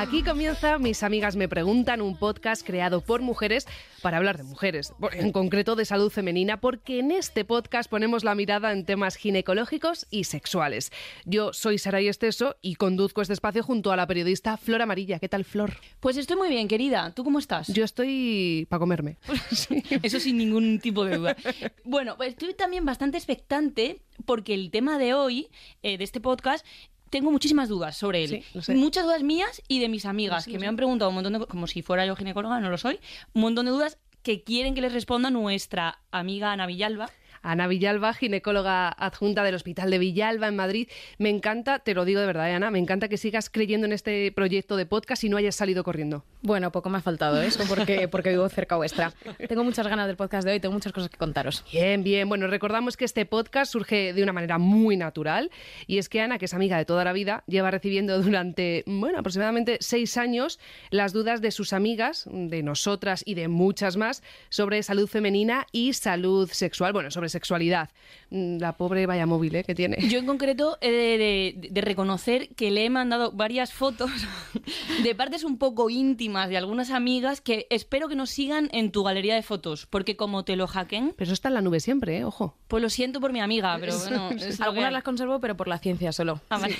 Aquí comienza Mis amigas me preguntan, un podcast creado por mujeres para hablar de mujeres, en concreto de salud femenina, porque en este podcast ponemos la mirada en temas ginecológicos y sexuales. Yo soy Saray Esteso y conduzco este espacio junto a la periodista Flor Amarilla. ¿Qué tal, Flor? Pues estoy muy bien, querida. ¿Tú cómo estás? Yo estoy para comerme. Eso sin ningún tipo de duda. Bueno, pues estoy también bastante expectante porque el tema de hoy, eh, de este podcast, tengo muchísimas dudas sobre él. Sí. Muchas dudas mías y de mis amigas, Sí, que me han preguntado un montón de como si fuera yo ginecóloga, no lo soy, un montón de dudas que quieren que les responda nuestra amiga Ana Villalba. Ana Villalba, ginecóloga adjunta del Hospital de Villalba en Madrid. Me encanta, te lo digo de verdad, ¿eh, Ana, me encanta que sigas creyendo en este proyecto de podcast y no hayas salido corriendo. Bueno, poco me ha faltado eso porque, porque vivo cerca vuestra. Tengo muchas ganas del podcast de hoy, tengo muchas cosas que contaros. Bien, bien. Bueno, recordamos que este podcast surge de una manera muy natural y es que Ana, que es amiga de toda la vida, lleva recibiendo durante, bueno, aproximadamente seis años las dudas de sus amigas, de nosotras y de muchas más, sobre salud femenina y salud sexual, bueno, sobre sexualidad. Mm, La pobre vaya móvil ¿eh? que tiene. Yo en concreto he de, de- de reconocer que le he mandado varias fotos de partes un poco íntimas de algunas amigas que espero que nos sigan en tu galería de fotos, porque como te lo hackeen, Pero eso está en la nube siempre, ¿eh? Ojo. pues lo siento por mi amiga, pero bueno, Algunas las conservo, pero por la ciencia solo. Ah, vale.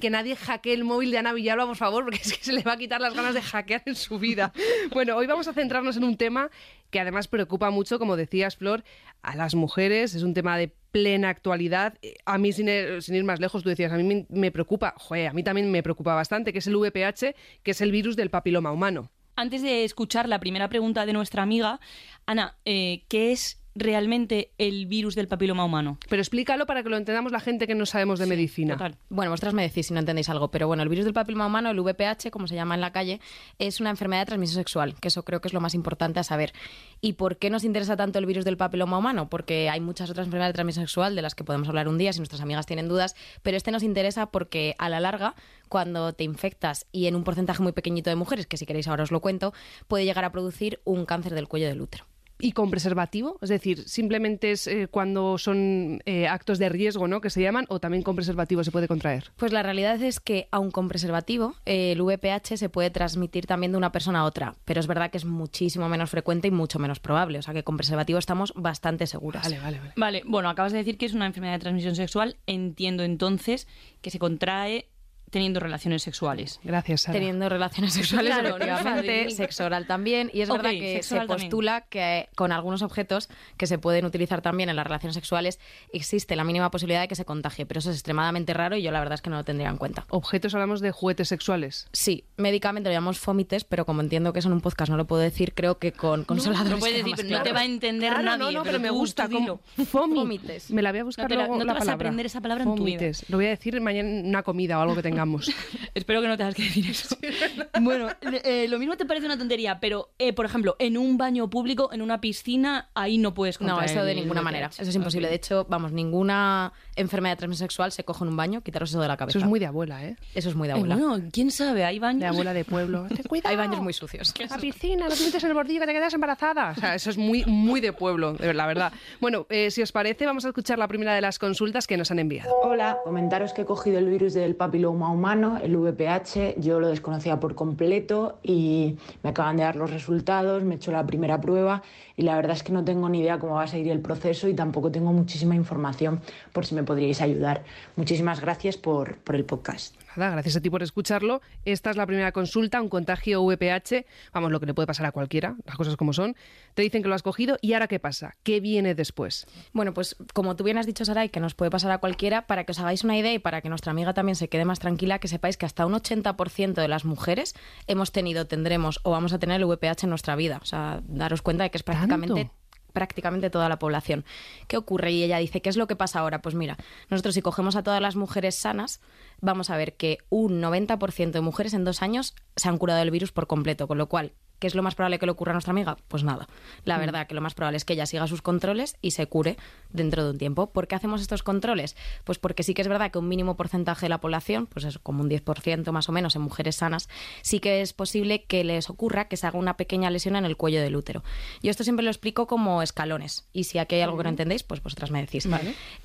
Que nadie hackee el móvil de Ana Villalba, por favor, porque es que se le va a quitar las ganas de hackear en su vida. Bueno, hoy vamos a centrarnos en un tema que además preocupa mucho, como decías, Flor, a las mujeres. Es un tema de plena actualidad. A mí, sin ir, sin ir más lejos, tú decías, a mí me, me preocupa, joder, a mí también me preocupa bastante, que es el VPH, que es el virus del papiloma humano. Antes de escuchar la primera pregunta de nuestra amiga, Ana, eh, ¿qué es realmente el virus del papiloma humano? Pero explícalo para que lo entendamos la gente que no sabemos de medicina. Total. Bueno, vosotras me decís si no entendéis algo, pero bueno, el virus del papiloma humano, el VPH, como se llama en la calle, es una enfermedad de transmisión sexual, que eso creo que es lo más importante a saber. ¿Y por qué nos interesa tanto el virus del papiloma humano? Porque hay muchas otras enfermedades de transmisión sexual de las que podemos hablar un día si nuestras amigas tienen dudas, pero este nos interesa porque a la larga, cuando te infectas y en un porcentaje muy pequeñito de mujeres, que si queréis ahora os lo cuento, puede llegar a producir un cáncer del cuello del útero. ¿Y con preservativo? Es decir, simplemente es eh, cuando son eh, actos de riesgo, ¿no? Que se llaman, o también con preservativo se puede contraer. Pues la realidad es que, aun con preservativo, eh, el VPH se puede transmitir también de una persona a otra, pero es verdad que es muchísimo menos frecuente y mucho menos probable. O sea que con preservativo estamos bastante seguras. Vale, vale, vale. Vale, bueno, acabas de decir que es una enfermedad de transmisión sexual. Entiendo entonces que se contrae teniendo relaciones sexuales. Gracias, Sara. Teniendo relaciones sexuales, Claro, no efectivamente, sexo oral también. Y es verdad que se también. postula que con algunos objetos que se pueden utilizar también en las relaciones sexuales existe la mínima posibilidad de que se contagie, pero eso es extremadamente raro y yo la verdad es que no lo tendría en cuenta. Objetos hablamos de juguetes sexuales. Sí, médicamente lo llamamos fomites, pero como entiendo que eso en un podcast no lo puedo decir, creo que con consoladores no puedes decir, pero no claro. te va a entender Claro, nadie. no, no, pero, me tú- gusta. tú como. Fomites. Me la voy a buscar No te la- luego no te la vas a aprender esa palabra en tu vida. Lo voy a decir mañana en una comida o algo que tengamos. Espero que no tengas que decir eso. bueno, eh, lo mismo te parece una tontería, pero, eh, por ejemplo, en un baño público, en una piscina, ahí no puedes No, contraer eso de ninguna manera. Eso es imposible. De hecho, vamos, ninguna enfermedad de transmisión sexual se coge en un baño. Quitaros eso de la cabeza. Eso es muy de abuela, ¿eh? Eso es muy de Eh, abuela. bueno, quién sabe, hay baños. De abuela de pueblo. Ten cuidado. Hay baños muy sucios. La piscina, no te metes en el bordillo que te quedas embarazada. O sea, eso es muy, muy de pueblo, de- la verdad. Bueno, eh, si os parece, vamos a escuchar la primera de las consultas que nos han enviado. Hola, comentaros que he cogido el virus del papiloma humano, el VPH, yo lo desconocía por completo y me acaban de dar los resultados, me he hecho la primera prueba y la verdad es que no tengo ni idea cómo va a seguir el proceso y tampoco tengo muchísima información por si me podríais ayudar. Muchísimas gracias por, por el podcast. Nada, gracias a ti por escucharlo. Esta es la primera consulta, un contagio VPH. Vamos, lo que le puede pasar a cualquiera, las cosas como son. Te dicen que lo has cogido y ahora qué pasa? ¿Qué viene después? Bueno, pues como tú bien has dicho, Saray, que nos puede pasar a cualquiera, para que os hagáis una idea y para que nuestra amiga también se quede más tranquila, que sepáis que hasta un 80% de las mujeres hemos tenido, tendremos o vamos a tener el VPH en nuestra vida. O sea, daros cuenta de que es prácticamente ¿Tanto? Prácticamente toda la población. ¿Qué ocurre? Y ella dice, ¿qué es lo que pasa ahora? Pues mira, nosotros si cogemos a todas las mujeres sanas, vamos a ver que un 90% de mujeres en dos años se han curado del virus por completo, con lo cual ¿Qué es lo más probable que le ocurra a nuestra amiga? Pues nada. La verdad que lo más probable es que ella siga sus controles y se cure dentro de un tiempo. ¿Por qué hacemos estos controles? Pues porque sí que es verdad que un mínimo porcentaje de la población, pues es como un 10% más o menos en mujeres sanas, sí que es posible que les ocurra que se haga una pequeña lesión en el cuello del útero. Yo esto siempre lo explico como escalones. Y si aquí hay algo que no entendéis, pues vosotras me decís.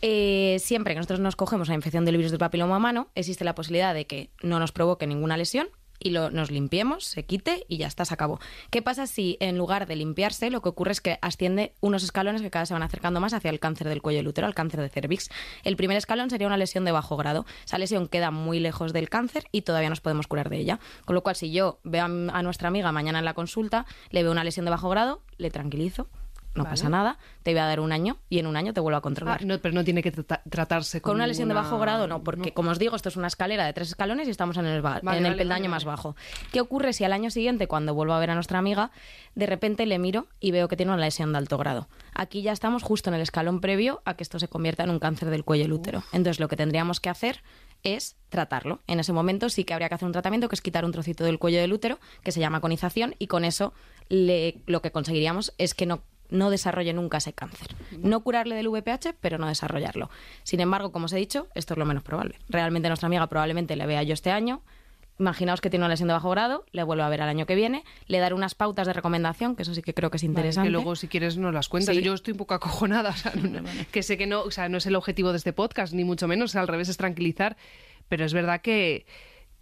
Eh, siempre que nosotros nos cogemos la infección del virus del papiloma humano, existe la posibilidad de que no nos provoque ninguna lesión y lo, nos limpiemos, se quite y ya está, se acabó. ¿Qué pasa si en lugar de limpiarse lo que ocurre es que asciende unos escalones que cada vez se van acercando más hacia el cáncer del cuello del útero, al cáncer de cervix? El primer escalón sería una lesión de bajo grado. Esa lesión queda muy lejos del cáncer y todavía nos podemos curar de ella. Con lo cual, si yo veo a, a nuestra amiga mañana en la consulta, le veo una lesión de bajo grado, le tranquilizo, no Vale. pasa nada, te voy a dar un año y en un año te vuelvo a Ah, controlar. no, pero no tiene que trata- tratarse con, Con una lesión de bajo grado no, porque como os digo, esto es una escalera de tres escalones y estamos en el, Vale, en el peldaño más bajo. ¿Qué ocurre si al año siguiente, cuando vuelvo a ver a nuestra amiga, de repente le miro y veo que tiene una lesión de alto grado? Aquí ya estamos justo en el escalón previo a que esto se convierta en un cáncer del cuello del útero. Entonces lo que tendríamos que hacer es tratarlo. En ese momento sí que habría que hacer un tratamiento que es quitar un trocito del cuello del útero, que se llama conización, y con eso le- lo que conseguiríamos es que no no desarrolle nunca ese cáncer. No curarle del VPH, pero no desarrollarlo. Sin embargo, como os he dicho, esto es lo menos probable. Realmente nuestra amiga probablemente le vea yo este año. Imaginaos que tiene una lesión de bajo grado, le vuelvo a ver al año que viene, le daré unas pautas de recomendación, que eso sí que creo que es Vale, interesante. que luego, si quieres, nos las cuentas. Sí. Yo estoy un poco acojonada. o sea, no- que sé que no, o sea, no es el objetivo de este podcast, ni mucho menos. Al revés, es tranquilizar. Pero es verdad que,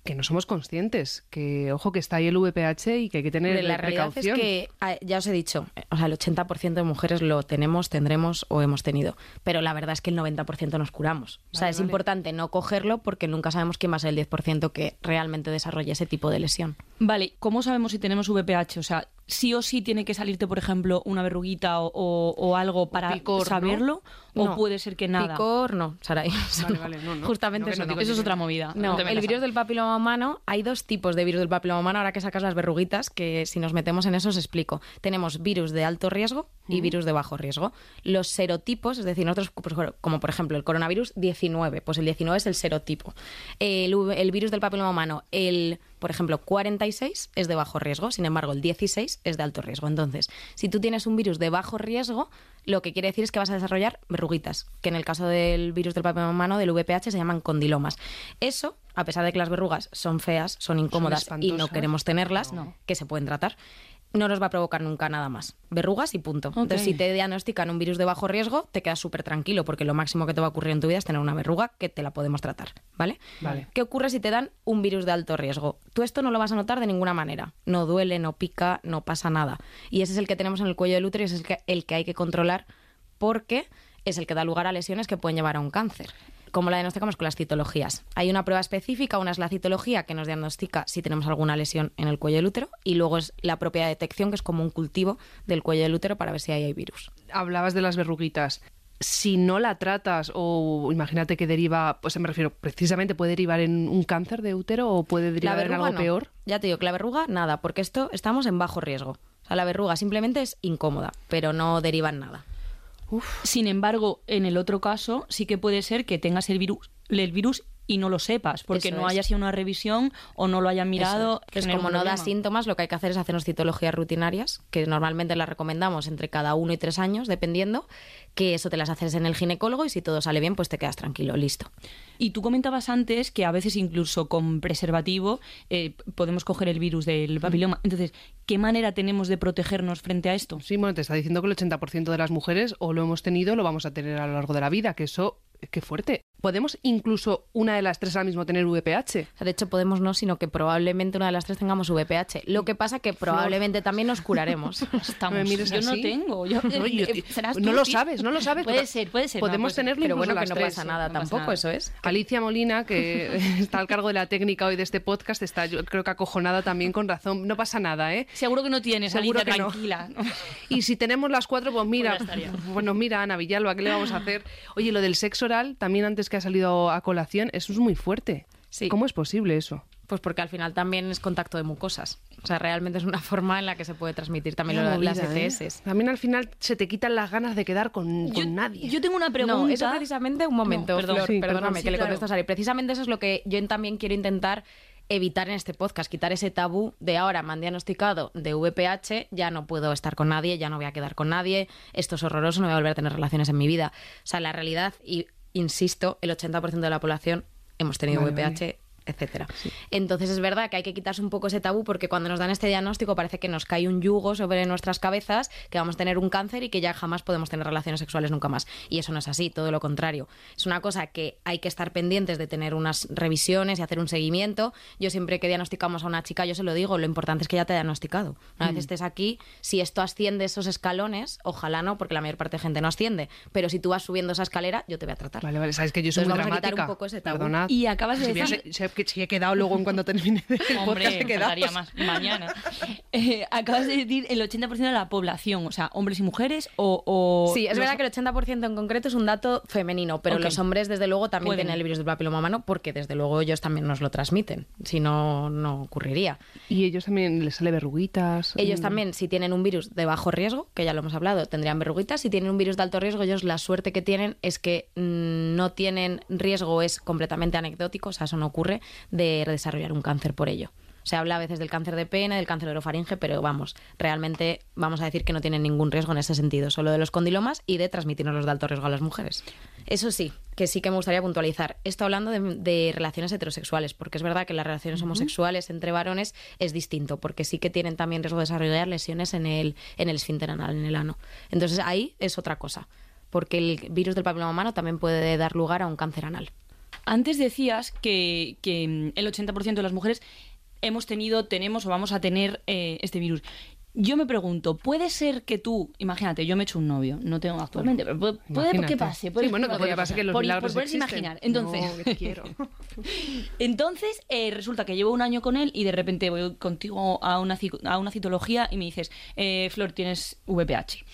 que no somos conscientes. Que, ojo, que está ahí el VPH y que hay que tener Hombre, la realidad precaución. es que, ah, ya os he dicho, o sea, el 80% de mujeres lo tenemos, tendremos o hemos tenido. Pero la verdad es que el 90% nos curamos. o sea, es vale. importante no cogerlo porque nunca sabemos quién va a ser el 10% que realmente desarrolle ese tipo de lesión. Vale, ¿cómo sabemos si tenemos VPH? O sea, sí o sí tiene que salirte, por ejemplo, una verruguita o, o- o algo para picor, ¿no? saberlo, o No. puede ser que nada. Picor, no, Saray. Vale, no. vale, no, no. Justamente eso no no. digo Eso es otra movida. No, el virus del papiloma humano, hay dos tipos de virus del papiloma humano, ahora que sacas las verruguitas, que si nos metemos en eso os explico. Tenemos virus de alto riesgo y virus de bajo riesgo. Los serotipos, es decir, nosotros, pues, como por ejemplo el coronavirus 19, pues el 19 es el serotipo. El, el virus del papiloma humano, el, por ejemplo, 46 es de bajo riesgo, sin embargo el 16 es de alto riesgo. Entonces, si tú tienes un virus de bajo riesgo, lo que quiere decir es que vas a desarrollar verruguitas, que en el caso del virus del papiloma humano, del VPH, se llaman condilomas. Eso, a pesar de que las verrugas son feas, son incómodas y no queremos tenerlas, que se pueden tratar, no nos va a provocar nunca nada más. Verrugas y punto. Entonces, si te diagnostican un virus de bajo riesgo, te quedas súper tranquilo, porque lo máximo que te va a ocurrir en tu vida es tener una verruga que te la podemos tratar, ¿vale? Vale. ¿Qué ocurre si te dan un virus de alto riesgo? Tú esto no lo vas a notar de ninguna manera. No duele, no pica, no pasa nada. Y ese es el que tenemos en el cuello del útero y ese es el que, el que hay que controlar porque es el que da lugar a lesiones que pueden llevar a un cáncer. Como la diagnosticamos con las citologías. Hay una prueba específica, una es la citología, que nos diagnostica si tenemos alguna lesión en el cuello del útero, y luego es la propia detección, que es como un cultivo del cuello del útero para ver si ahí hay virus. Hablabas de las verruguitas. Si no la tratas o imagínate que deriva, pues me refiero, precisamente puede derivar en un cáncer de útero o puede derivar en algo no. peor. Ya te digo que la verruga, nada, porque esto estamos en bajo riesgo. O sea, la verruga simplemente es incómoda, pero no deriva en nada. Sin embargo, en el otro caso, sí que puede ser que tengas el virus, el virus y no lo sepas, porque Eso no es. haya sido una revisión o no lo hayan mirado. Es. Pues como no da síntomas, lo que hay que hacer es hacernos citologías rutinarias, que normalmente las recomendamos entre cada uno y tres años, dependiendo, que eso te las haces en el ginecólogo y si todo sale bien, pues te quedas tranquilo, listo. Y tú comentabas antes que a veces incluso con preservativo eh, podemos coger el virus del papiloma. Entonces, ¿qué manera tenemos de protegernos frente a esto? Sí, bueno, te está diciendo que el 80% de las mujeres o lo hemos tenido o lo vamos a tener a lo largo de la vida, que eso, qué fuerte. ¿Podemos incluso una de las tres ahora mismo tener VPH? O sea, de hecho, podemos no, sino que probablemente una de las tres tengamos VPH. Lo que pasa que probablemente también nos curaremos. Estamos. me yo no así. tengo. Yo, No, yo- eh, serás no lo sabes, no lo sabes. Puede ser, puede ser. Podemos no, puede ser. tenerlo Pero incluso bueno, que las no tres. pasa nada no pasa tampoco, nada. eso es. Alicia Molina, que está al cargo de la técnica hoy de este podcast, está yo creo que acojonada también con razón. No pasa nada, ¿eh? Seguro que no tienes, Seguro Alicia, que no. tranquila. Y si tenemos las cuatro, pues mira, Pues bueno, mira, Ana Villalba, ¿qué le vamos a hacer? Oye, lo del sexo oral, también antes que ha salido a colación, eso es muy fuerte. Sí. ¿Cómo es posible eso? Pues porque al final también es contacto de mucosas. O sea, realmente es una forma en la que se puede transmitir también lo- las movida, ¿eh? ETS. También al final se te quitan las ganas de quedar con, con yo, nadie. yo tengo una pregunta. No, eso precisamente, un momento, No, perdón. Flor, Sí, perdóname, perdón, que le contesto a Sari. Precisamente eso es lo que yo también quiero intentar evitar en este podcast, quitar ese tabú de ahora me han diagnosticado de VPH, ya no puedo estar con nadie, ya no voy a quedar con nadie, esto es horroroso, no voy a volver a tener relaciones en mi vida. O sea, la realidad, y insisto, el 80% de la población hemos tenido Vale, VPH etcétera. Entonces es verdad que hay que quitarse un poco ese tabú porque cuando nos dan este diagnóstico parece que nos cae un yugo sobre nuestras cabezas, que vamos a tener un cáncer y que ya jamás podemos tener relaciones sexuales nunca más. Y eso no es así, todo lo contrario. Es una cosa que hay que estar pendientes de tener unas revisiones y hacer un seguimiento. Yo siempre que diagnosticamos a una chica, yo se lo digo, lo importante es que ya te haya diagnosticado. Una vez estés aquí, si esto asciende esos escalones, ojalá no, porque la mayor parte de gente no asciende, pero si tú vas subiendo esa escalera, yo te voy a tratar. Vale, vale, sabes que yo soy Entonces muy vamos a quitar dramática. un poco ese tabú. Perdonad. Y acabas de Si decir... hubiese- si he- quedado luego en cuando termine el Hombre, podcast he quedado. más mañana. Eh, acabas de decir el 80% de la población, o sea, hombres y mujeres o... o Sí, es los- verdad que el 80% en concreto es un dato femenino, pero los hombres, desde luego, también Pueden. tienen el virus del papiloma humano porque, desde luego, ellos también nos lo transmiten. Si no, no ocurriría. Y ellos también les sale verruguitas. Ellos mm. también, si tienen un virus de bajo riesgo, que ya lo hemos hablado, tendrían verruguitas. Si tienen un virus de alto riesgo, ellos la suerte que tienen es que mm, no tienen riesgo, es completamente anecdótico, o sea, eso no ocurre, de desarrollar un cáncer por ello. Se habla a veces del cáncer de pene, del cáncer de orofaringe, pero vamos, realmente vamos a decir que no tienen ningún riesgo en ese sentido, solo de los condilomas y de transmitirnos los de alto riesgo a las mujeres. Eso sí, que sí que me gustaría puntualizar. Esto hablando de, de relaciones heterosexuales, porque es verdad que las relaciones homosexuales entre varones es distinto, porque sí que tienen también riesgo de desarrollar lesiones en el, en el esfínter anal, en el ano. Entonces ahí es otra cosa, porque el virus del papiloma humano también puede dar lugar a un cáncer anal. Antes decías que, que mm, el 80% de las mujeres hemos tenido, tenemos o vamos a tener eh, este virus. Yo me pregunto, ¿puede ser que tú, imagínate, yo me he hecho un novio, no tengo actualmente, pero puede, puede que Imagínate. pase. puede Sí, bueno, que puede podría pasar que los por, milagros por poderse existen. imaginar. Entonces, No, que quiero. entonces eh, resulta que llevo un año con él y de repente voy contigo a una, a una citología y me dices, eh, Flor, tienes VPH.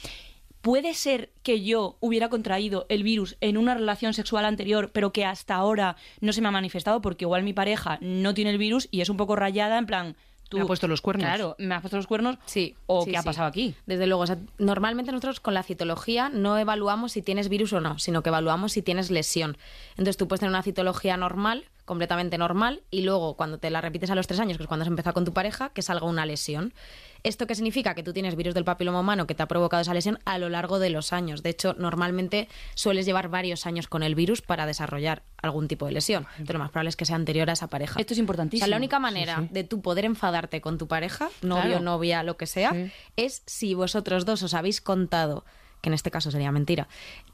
¿Puede ser que yo hubiera contraído el virus en una relación sexual anterior, pero que hasta ahora no se me ha manifestado porque igual mi pareja no tiene el virus y es un poco rayada en plan... Tú, Me ha puesto los cuernos. Claro, me ha puesto los cuernos. Sí. ¿O sí, qué ha pasado aquí? Desde luego, o sea, normalmente nosotros con la citología no evaluamos si tienes virus o no, sino que evaluamos si tienes lesión. Entonces tú puedes tener una citología normal, completamente normal, y luego cuando te la repites a los tres años, que es cuando has empezado con tu pareja, que salga una lesión. ¿Esto qué significa? Que tú tienes virus del papiloma humano que te ha provocado esa lesión a lo largo de los años. De hecho, normalmente sueles llevar varios años con el virus para desarrollar algún tipo de lesión. Entonces, lo más probable es que sea anterior a esa pareja. Esto es O importantísimo. sea, la única manera de tú poder enfadarte con tu pareja, novio, Claro. novia, lo que sea, Sí. es si vosotros dos os habéis contado, que en este caso sería mentira,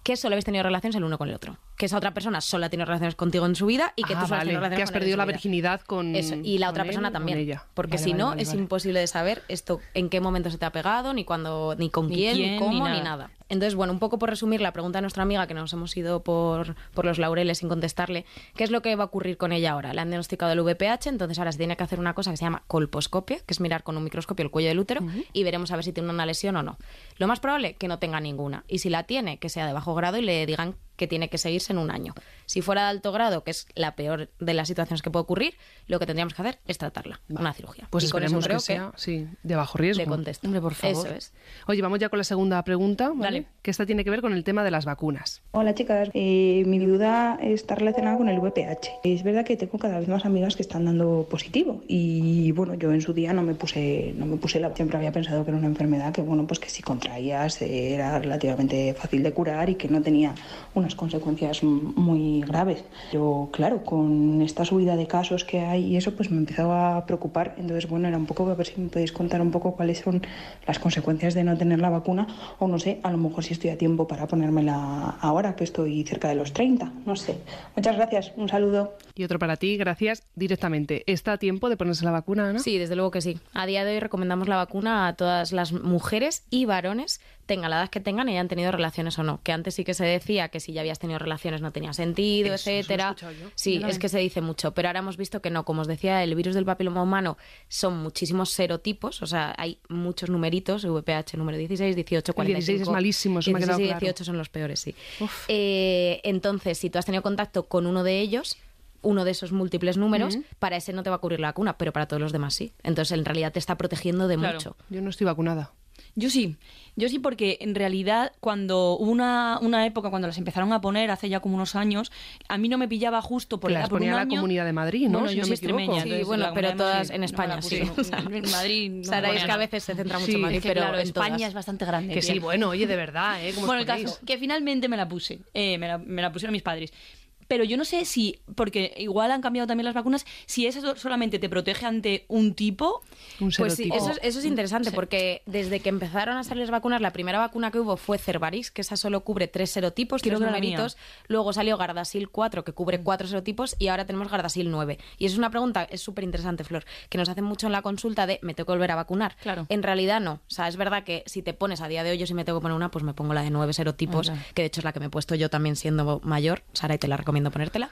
que solo habéis tenido relaciones el uno con el otro. Que esa otra persona solo ha tenido relaciones contigo en su vida y que Ah, tú solo has tenido relaciones que has con perdido la virginidad con Eso, y la con otra él persona también. ella. Porque Vale, si vale, no, vale, es vale. imposible de saber esto en qué momento se te ha pegado, ni cuándo, ni con Ni quién, quién, ni ni cómo, nada. ni nada. Entonces, bueno, un poco por resumir la pregunta de nuestra amiga, que nos hemos ido por, por los laureles sin contestarle, ¿qué es lo que va a ocurrir con ella ahora? Le han diagnosticado el VPH, entonces ahora se tiene que hacer una cosa que se llama colposcopia, que es mirar con un microscopio el cuello del útero y veremos a ver si tiene una lesión o no. Lo más probable, que no tenga ninguna. Y si la tiene, que sea de bajo grado y le digan que tiene que seguirse en un año. Si fuera de alto grado, que es la peor de las situaciones que puede ocurrir, lo que tendríamos que hacer es tratarla, una cirugía. Pues y con eso esperemos creo que sea, sí, de bajo riesgo. le contesto. Hombre, por favor. Eso es. Oye, vamos ya con la segunda pregunta, ¿vale? Dale. Que esta tiene que ver con el tema de las vacunas. Hola chicas, Eh, mi duda está relacionada con el VPH. Es verdad que tengo cada vez más amigas que están dando positivo y bueno, yo en su día no me puse, no me puse la, siempre había pensado que era una enfermedad que bueno, pues que si contraías era relativamente fácil de curar y que no tenía unas consecuencias muy graves. Yo claro, con esta subida de casos que hay y eso pues me empezaba a preocupar. Entonces bueno, era un poco a ver si me podéis contar un poco cuáles son las consecuencias de no tener la vacuna o no sé, a lo mejor si estoy a tiempo para ponérmela ahora que estoy cerca de los 30, no sé. Muchas gracias, un saludo. Y otro para ti, gracias directamente. ¿Está a tiempo de ponerse la vacuna, Ana? Sí, desde luego que sí. A día de hoy recomendamos la vacuna a todas las mujeres y varones, tengan la edad que tengan y hayan tenido relaciones o no. Que antes sí que se decía que si ya habías tenido relaciones no tenía sentido, Eso, eso etcétera. escuchado yo. Sí, es que se dice mucho, pero ahora hemos visto que no. Como os decía, el virus del papiloma humano son muchísimos serotipos, o sea, hay muchos numeritos, VPH número 16, 18, El 45. 16 es malísimo, eso me ha 16 quedado claro. 18 son los peores, sí. Eh, entonces, si tú has tenido contacto con uno de ellos, uno de esos múltiples números, para ese no te va a ocurrir la vacuna, pero para todos los demás sí. Entonces, en realidad te está protegiendo de Claro. mucho. Yo no estoy vacunada. Yo sí, yo sí porque en realidad cuando hubo una, una época cuando las empezaron a poner hace ya como unos años, a mí no me pillaba justo por Que la las por ponía un la año. Comunidad de Madrid, ¿no? Bueno, Si yo no soy extremeña. Sí, bueno, pero todas en España, sí. En Madrid Sabéis que a veces se centra mucho Sí. Madrid, Es que, pero claro, en España todas. es bastante grande. Que sí, bueno, oye, de verdad, ¿eh? ¿Cómo os Bueno, el caso, que finalmente me la puse. Eh, me, la, me la pusieron mis padres. Pero yo no sé si, porque igual han cambiado también las vacunas, si eso solamente te protege ante un tipo. Un Pues sí, serotipo. eso, es- eso es interesante porque desde que empezaron a salir las vacunas, la primera vacuna que hubo fue Cervarix, que esa solo cubre tres serotipos, Creo tres numeritos. Luego salió Gardasil 4, que cubre cuatro serotipos, y ahora tenemos Gardasil 9. Y es una pregunta, es súper interesante, Flor, que nos hacen mucho en la consulta de ¿me tengo que volver a vacunar? Claro. En realidad no. O sea, es verdad que si te pones a día de hoy, yo si me tengo que poner una, pues me pongo la de nueve serotipos, que de hecho es la que me he puesto yo también siendo mayor. Sara, y te la recomiendo ponértela.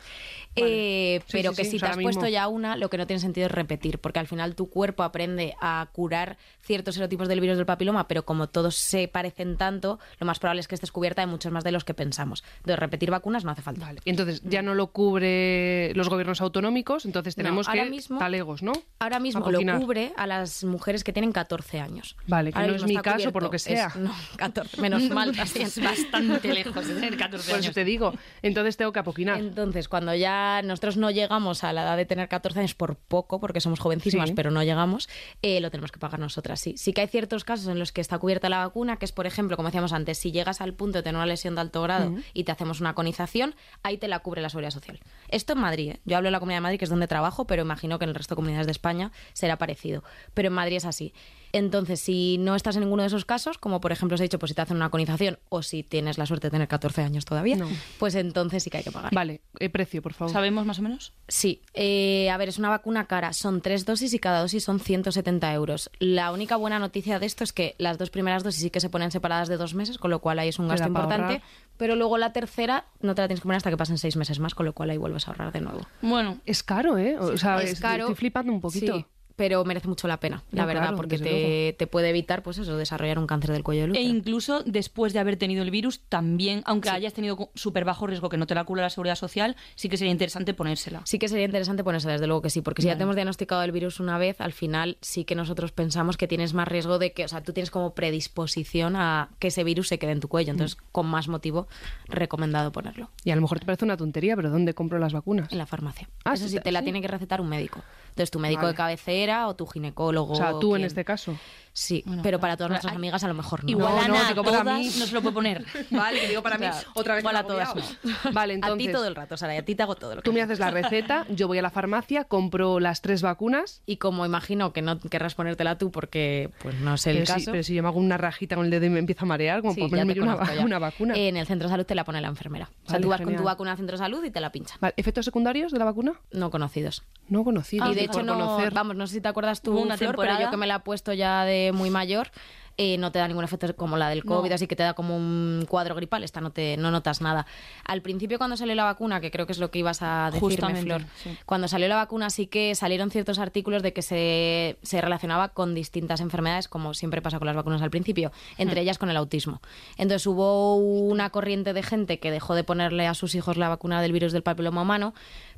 Eh, Sí, pero sí, que sí, si te has puesto ya una, lo que no tiene sentido es repetir, porque al final tu cuerpo aprende a curar ciertos serotipos del virus del papiloma, pero como todos se parecen tanto, lo más probable es que estés cubierta de muchos más de los que pensamos. Entonces, repetir vacunas no hace falta. Vale. Entonces ya no lo cubre los gobiernos autonómicos, entonces No, tenemos ahora que mismo- talegos, ¿no? Ahora mismo lo cubre a las mujeres que tienen 14 años. Vale, que Ahora no es mi caso, por lo que sea. Es- no, 14, menos mal. así es bastante lejos de tener 14 Por años. eso te digo. Entonces tengo que apoquinar. Entonces, cuando ya nosotros no llegamos a la edad de tener 14 años por poco, porque somos jovencísimas, Sí. pero no llegamos, eh, lo tenemos que pagar nosotras. Sí. sí que hay ciertos casos en los que está cubierta la vacuna, que es, por ejemplo, como decíamos antes, si llegas al punto de tener una lesión de alto grado y te hacemos una conización, ahí te la cubre la seguridad social. Esto en Madrid. ¿eh? Yo hablo de la Comunidad de Madrid, que es donde trabajo, pero imagino que en el resto de comunidades de España será parecido. Pero en Madrid es así. Entonces, si no estás en ninguno de esos casos, como por ejemplo os he dicho, pues si te hacen una conización o si tienes la suerte de tener 14 años todavía, No. pues entonces sí que hay que pagar. Vale, eh, precio, por favor. ¿Sabemos más o menos? Sí, eh, a ver, es una vacuna cara. Son tres dosis y cada dosis son 170 euros. La única buena noticia de esto es que las dos primeras dosis sí que se ponen separadas de dos meses, con lo cual ahí es un gasto importante. Pero luego la tercera no te la tienes que poner hasta que pasen seis meses más, con lo cual ahí vuelves a ahorrar de nuevo. Bueno, Es caro, ¿eh? O sea, es es- caro. estoy flipando un poquito. Sí, pero merece mucho la pena, la No, verdad, claro, porque te, te puede evitar, pues eso, desarrollar un cáncer del cuello del e útero. incluso después de haber tenido el virus, también, aunque hayas tenido súper bajo riesgo que no te la cura la seguridad social, sí que sería interesante ponérsela. Sí que sería interesante ponerse, desde luego que sí, porque si ya te hemos diagnosticado el virus una vez, al final sí que nosotros pensamos que tienes más riesgo de que, o sea, tú tienes como predisposición a que ese virus se quede en tu cuello, entonces con más motivo recomendado ponerlo Y a lo mejor te parece una tontería, pero ¿dónde compro las vacunas? en la farmacia. Ah, Eso sí, sí, te la sí. tiene que recetar un médico. Entonces tu médico Vale. de cabecera o tu ginecólogo. O sea, tú en este caso. Sí, Bueno, pero para todas nuestras hay- amigas a lo mejor no. Igual No, Ana, no, a digo para todas mí. no se lo puede poner. Vale, que digo para mí, O sea, otra vez igual a todas no. Vale, A entonces ti todo el rato, Sara, y a ti te hago todo lo que tú me haces la receta, yo voy a la farmacia, compro las tres vacunas. Y como imagino que no querrás ponértela tú porque pues no es el pero, si, caso. pero si yo me hago una rajita con el dedo y me empiezo a marear, como Sí, por ponerme una, una vacuna. En el centro de salud te la pone la enfermera. o sea, tú vas con tu vacuna al centro de salud y te la pincha. Vale, ¿Efectos secundarios de la vacuna? No conocidos. No conocido. y de hecho, no, vamos, no sé si te acuerdas tú, Hubo una Flor, pero temporada- yo que me la he puesto ya de muy mayor, eh, no te da ningún efecto como la del COVID, así que te da como un cuadro gripal, esta no te no notas nada. Al principio cuando salió la vacuna, que creo que es lo que ibas a decirme, Justamente, Flor, sí. cuando salió la vacuna sí que salieron ciertos artículos de que se, se relacionaba con distintas enfermedades, como siempre pasa con las vacunas al principio, entre ellas con el autismo. Entonces hubo una corriente de gente que dejó de ponerle a sus hijos la vacuna del virus del papiloma humano,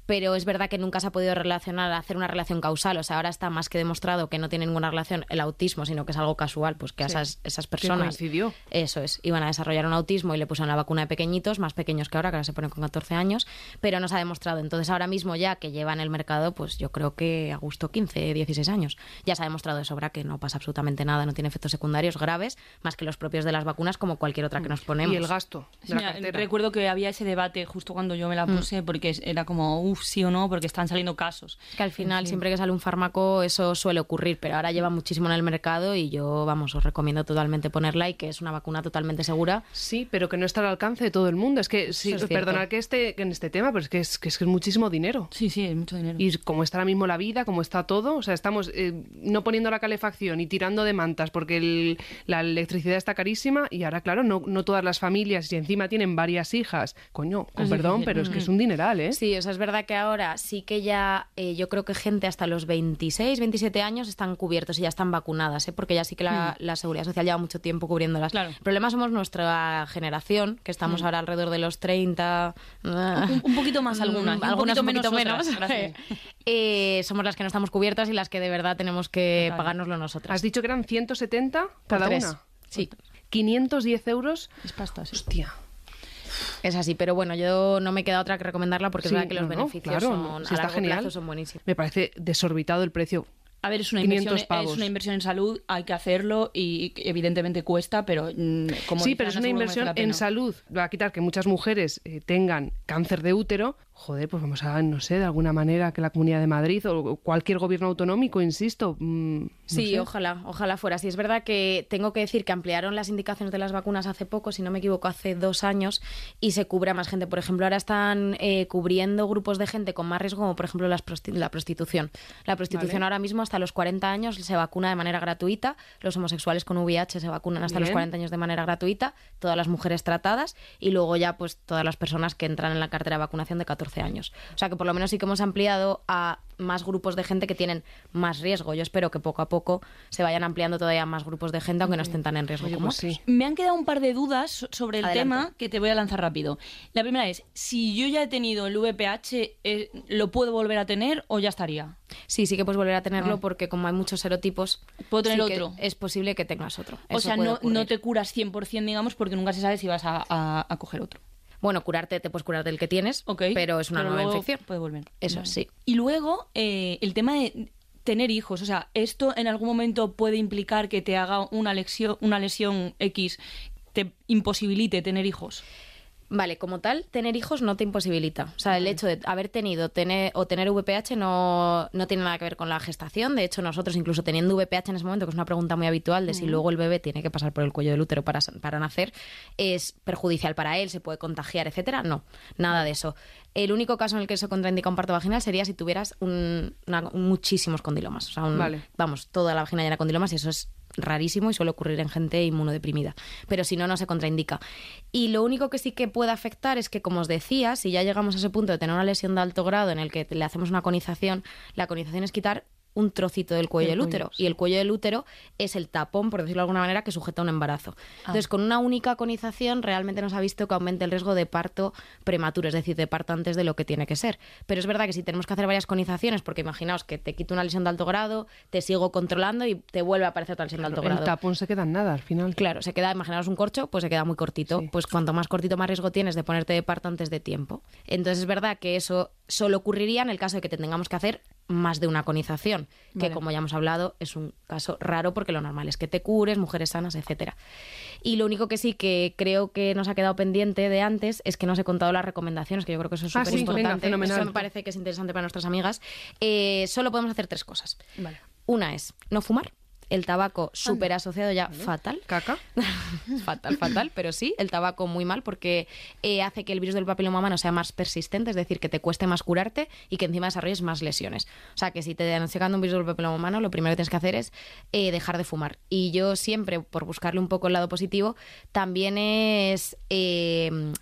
pero es verdad que nunca se ha podido relacionar, hacer una relación causal. O sea, ahora está más que demostrado que no tiene ninguna relación el autismo, sino que es algo casual, pues que a Sí. esas, esas personas. coincidió. Eso es, iban a desarrollar un autismo y le pusieron la vacuna de pequeñitos, más pequeños que ahora, que ahora se ponen con 14 años, pero no se ha demostrado. Entonces, ahora mismo ya que lleva en el mercado, pues yo creo que a gusto 15, 16 años. Ya se ha demostrado de sobra que no pasa absolutamente nada, no tiene efectos secundarios graves, más que los propios de las vacunas, como cualquier otra que nos ponemos. Y el gasto de la Mira, recuerdo que había ese debate justo cuando yo me la puse, porque era como, uff, sí o no, porque están saliendo casos. Que al final, siempre que sale un fármaco, eso suele ocurrir, pero ahora lleva muchísimo en el mercado y yo, vamos, os recomiendo totalmente ponerla y que es una vacuna totalmente segura. Sí, pero que no está al alcance de todo el mundo. Es que, sí, es perdonad que esté que en este tema, pero es que es, que es, que es muchísimo dinero. Sí, sí, es mucho dinero. Y como está ahora mismo la vida, como está todo, o sea, estamos eh, no poniendo la calefacción y tirando de mantas porque el- la electricidad está carísima y ahora, claro, no, no todas las familias y encima tienen varias hijas. Coño, con Es perdón, difícil. pero es que es un dineral, ¿eh? Sí, o sea, es verdad que ahora sí que ya, eh, yo creo que gente hasta los 26, 27 años están cubiertos y ya están vacunadas, ¿eh? porque ya sí que la, la Seguridad Social lleva mucho tiempo cubriéndolas. Claro. El problema somos nuestra generación, que estamos ahora alrededor de los 30. Un, un poquito más algunas, un algunas poquito un poquito menos. menos. otras, gracias. Eh, somos las que no estamos cubiertas y las que de verdad tenemos que Total. pagárnoslo nosotras. Has dicho que eran 170 Por cada una. Sí. 510 euros. Es pasta, sí. Hostia. Es así, pero bueno, yo no me queda otra que recomendarla porque Sí, es verdad que los no, no, beneficios claro, son, a largo genial. plazo son buenísimos. Me parece desorbitado el precio. A ver, es una, 500 inversión, pavos. es una inversión en salud, hay que hacerlo y evidentemente cuesta, pero mm, como Sí, pero es una inversión en salud. Va a quitar que muchas mujeres eh, tengan cáncer de útero. Joder, pues vamos a, no sé, de alguna manera que la Comunidad de Madrid o cualquier gobierno autonómico, insisto. mm, no Sí, sé. ojalá, ojalá fuera. Sí, es verdad que tengo que decir que ampliaron las indicaciones de las vacunas hace poco, si no me equivoco, hace dos años, y se cubre a más gente. Por ejemplo, ahora están eh, cubriendo grupos de gente con más riesgo, como por ejemplo las prosti- la prostitución. La prostitución Vale. ahora mismo hasta los 40 años se vacuna de manera gratuita, los homosexuales con VIH se vacunan hasta los Bien. 40 años de manera gratuita, todas las mujeres tratadas y luego ya pues todas las personas que entran en la cartera de vacunación de 14 años. O sea que por lo menos sí que hemos ampliado a más grupos de gente que tienen más riesgo. Yo espero que poco a poco se vayan ampliando todavía más grupos de gente, aunque no estén tan en riesgo Oye, como pues sí. Me han quedado un par de dudas so- sobre el Adelante. tema que te voy a lanzar rápido. La primera es, si yo ya he tenido el VPH, eh, ¿lo puedo volver a tener o ya estaría? Sí, sí que puedes volver a tenerlo Ah. porque como hay muchos serotipos, Puedo tener sí otro. es posible que tengas otro. o Eso sea, no, te curas 100%, digamos, porque nunca se sabe si vas a, a- a coger otro. Bueno, curarte, te puedes curar del que tienes, Ok, pero es una nueva infección. Puede volver. Eso Vale. sí. Y luego, eh, el tema de tener hijos. O sea, ¿esto en algún momento puede implicar que te haga una lesión, una lesión X, te imposibilite tener hijos? Vale, como tal, tener hijos no te imposibilita. O sea, el hecho de haber tenido tener, o tener VPH no, no tiene nada que ver con la gestación. De hecho, nosotros, incluso teniendo VPH en ese momento, que es una pregunta muy habitual de si luego el bebé tiene que pasar por el cuello del útero para, para nacer, es perjudicial para él, se puede contagiar, etcétera. No, nada de eso. El único caso en el que se contraindica un parto vaginal sería si tuvieras un- una- muchísimos condilomas. O sea, un- Vale. vamos, toda la vagina llena de condilomas y eso es rarísimo y suele ocurrir en gente inmunodeprimida. Pero si no, no se contraindica. Y lo único que sí que puede afectar es que, como os decía, si ya llegamos a ese punto de tener una lesión de alto grado en el que le hacemos una conización, la conización es quitar un trocito del cuello Del útero. Y el cuello del útero es el tapón, por decirlo de alguna manera, que sujeta un embarazo. Entonces, con una única conización realmente nos ha visto que aumente el riesgo de parto prematuro, es decir, de parto antes de lo que tiene que ser. Pero es verdad que si tenemos que hacer varias conizaciones, porque imaginaos que te quito una lesión de alto grado, te sigo controlando y te vuelve a aparecer otra lesión de alto el grado. tapón se queda en nada al final. Claro, se queda, imaginaos un corcho, pues se queda muy cortito. Sí. Pues cuanto más cortito, más riesgo tienes de ponerte de parto antes de tiempo. Entonces es verdad que eso solo ocurriría en el caso de que te tengamos que hacer más de una conización, que Vale. como ya hemos hablado es un caso raro porque lo normal es que te cures, mujeres sanas, etcétera. Y lo único que sí que creo que nos ha quedado pendiente de antes es que no os he contado las recomendaciones, que yo creo que eso es Ah, súper importante. eso me parece que es interesante para nuestras amigas. Eh, solo podemos hacer tres cosas. Vale. Una es no fumar. El tabaco súper asociado ya fatal. Caca. fatal, fatal, pero sí, el tabaco muy mal porque eh, hace que el virus del papiloma humano sea más persistente, es decir, que te cueste más curarte y que encima desarrolles más lesiones. O sea, que si te diagnostican un virus del papiloma humano, lo primero que tienes que hacer es eh, dejar de fumar. Y yo siempre, por buscarle un poco el lado positivo, también es... eh,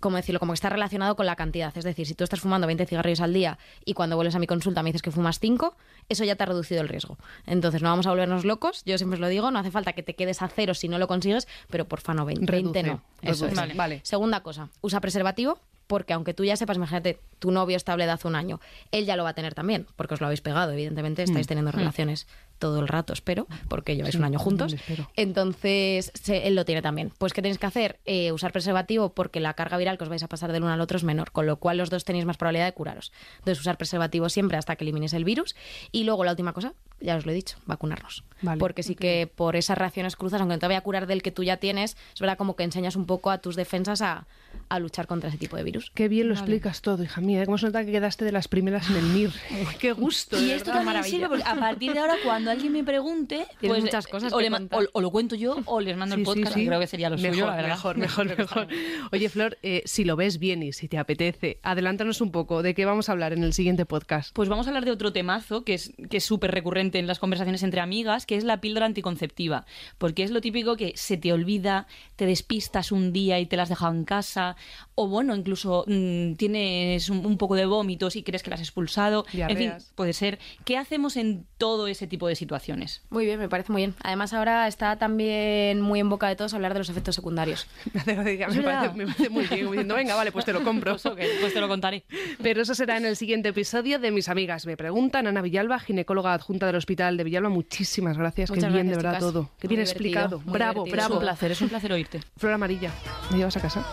como decirlo, como que está relacionado con la cantidad. Es decir, si tú estás fumando 20 cigarrillos al día y cuando vuelves a mi consulta me dices que fumas 5, eso ya te ha reducido el riesgo. Entonces, no vamos a volvernos locos, yo siempre os lo digo, no hace falta que te quedes a cero si no lo consigues, pero porfa no 20, 20 Reduce, no. Eso es. Vale. Vale. Segunda cosa, usa preservativo porque aunque tú ya sepas, imagínate, tu novio estable de hace un año, él ya lo va a tener también, porque os lo habéis pegado, evidentemente estáis teniendo relaciones todo el rato, espero, porque lleváis un año juntos. Entonces, se- él lo tiene también. Pues, ¿qué tenéis que hacer? Eh, usar preservativo porque la carga viral que os vais a pasar del uno al otro es menor, con lo cual los dos tenéis más probabilidad de curaros. Entonces, usar preservativo siempre hasta que elimines el virus. Y luego, la última cosa, ya os lo he dicho, vacunarnos. Vale. Porque sí que por esas reacciones cruzas, aunque no te vaya a curar del que tú ya tienes, es verdad como que enseñas un poco a tus defensas a, a luchar contra ese tipo de virus. Qué bien lo explicas todo, hija mía. ¿eh? ¿Cómo se nota que quedaste de las primeras en el MIR? Qué gusto. Y esto verdad. también sirve porque a partir de ahora, cuando alguien me pregunte, Tienes pues, muchas cosas o, que le o- o lo cuento yo o les mando Sí, el podcast. sí. Creo que sería lo mejor, suyo, la verdad. Mejor, mejor, mejor. Oye, Flor, eh, si lo ves bien y si te apetece, adelántanos un poco de qué vamos a hablar en el siguiente podcast. Pues vamos a hablar de otro temazo que es que es súper recurrente en las conversaciones entre amigas, que es la píldora anticonceptiva. Porque es lo típico que se te olvida, te despistas un día y te la has dejado en casa, o bueno, incluso mm, tienes un, un poco de vómitos y crees que la has expulsado. En fin, puede ser. ¿Qué hacemos en todo ese tipo de situaciones? Muy bien, me parece muy bien. Además, ahora está también muy en boca de todos hablar de los efectos secundarios. me, parece, verdad. me parece muy bien. diciendo, venga, vale, pues te lo compro. Pues, pues te lo contaré. Pero eso será en el siguiente episodio de Mis Amigas Me Preguntan. Ana Villalba, ginecóloga adjunta del Hospital de Villalba. Muchísimas gracias. Muchas Qué bien, de gracias, verdad, chicas. todo. Qué Muy bien explicado. muy bravo, divertido. Es un bravo. placer, es un placer oírte. Flor amarilla. ¿Me llevas a casa?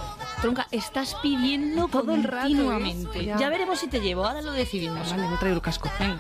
Tronca, estás pidiendo Todo el rato, ¿eh? continuamente. Ya. ya veremos si te llevo, ahora lo decidimos. Vale, me traigo el casco. Venga.